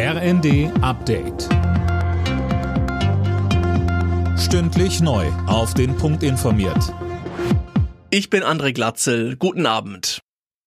RND Update. Stündlich neu. Auf den Punkt informiert. Ich bin André Glatzel. Guten Abend.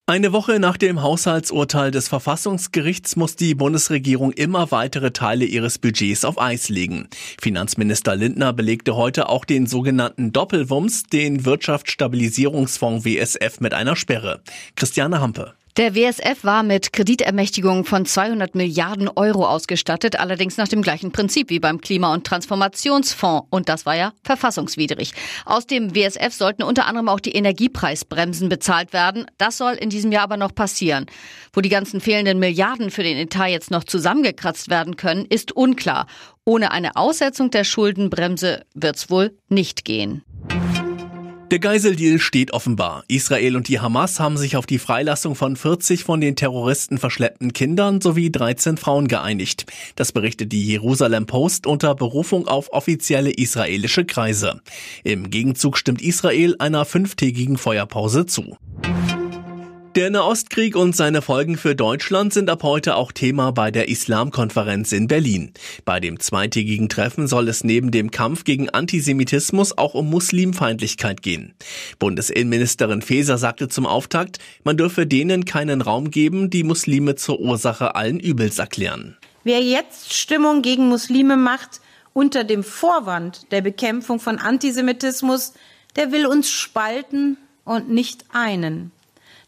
Eine Woche nach dem Haushaltsurteil des Verfassungsgerichts muss die Bundesregierung immer weitere Teile ihres Budgets auf Eis legen. Finanzminister Lindner belegte heute auch den sogenannten Doppelwumms, den Wirtschaftsstabilisierungsfonds WSF mit einer Sperre. Christiane Hampe. Der WSF war mit Kreditermächtigungen von 200 Milliarden Euro ausgestattet, allerdings nach dem gleichen Prinzip wie beim Klima- und Transformationsfonds. Und das war ja verfassungswidrig. Aus dem WSF sollten unter anderem auch die Energiepreisbremsen bezahlt werden. Das soll in diesem Jahr aber noch passieren. Wo die ganzen fehlenden Milliarden für den Etat jetzt noch zusammengekratzt werden können, ist unklar. Ohne eine Aussetzung der Schuldenbremse wird's wohl nicht gehen. Der Geiseldeal steht offenbar. Israel und die Hamas haben sich auf die Freilassung von 40 von den Terroristen verschleppten Kindern sowie 13 Frauen geeinigt. Das berichtet die Jerusalem Post unter Berufung auf offizielle israelische Kreise. Im Gegenzug stimmt Israel einer fünftägigen Feuerpause zu. Der Nahostkrieg und seine Folgen für Deutschland sind ab heute auch Thema bei der Islamkonferenz in Berlin. Bei dem zweitägigen Treffen soll es neben dem Kampf gegen Antisemitismus auch um Muslimfeindlichkeit gehen. Bundesinnenministerin Faeser sagte zum Auftakt, man dürfe denen keinen Raum geben, die Muslime zur Ursache allen Übels erklären. Wer jetzt Stimmung gegen Muslime macht, unter dem Vorwand der Bekämpfung von Antisemitismus, der will uns spalten und nicht einen.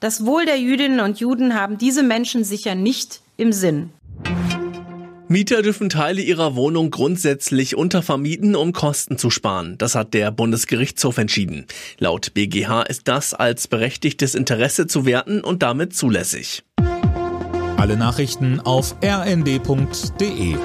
Das Wohl der Jüdinnen und Juden haben diese Menschen sicher nicht im Sinn. Mieter dürfen Teile ihrer Wohnung grundsätzlich untervermieten, um Kosten zu sparen. Das hat der Bundesgerichtshof entschieden. Laut BGH ist das als berechtigtes Interesse zu werten und damit zulässig. Alle Nachrichten auf rnd.de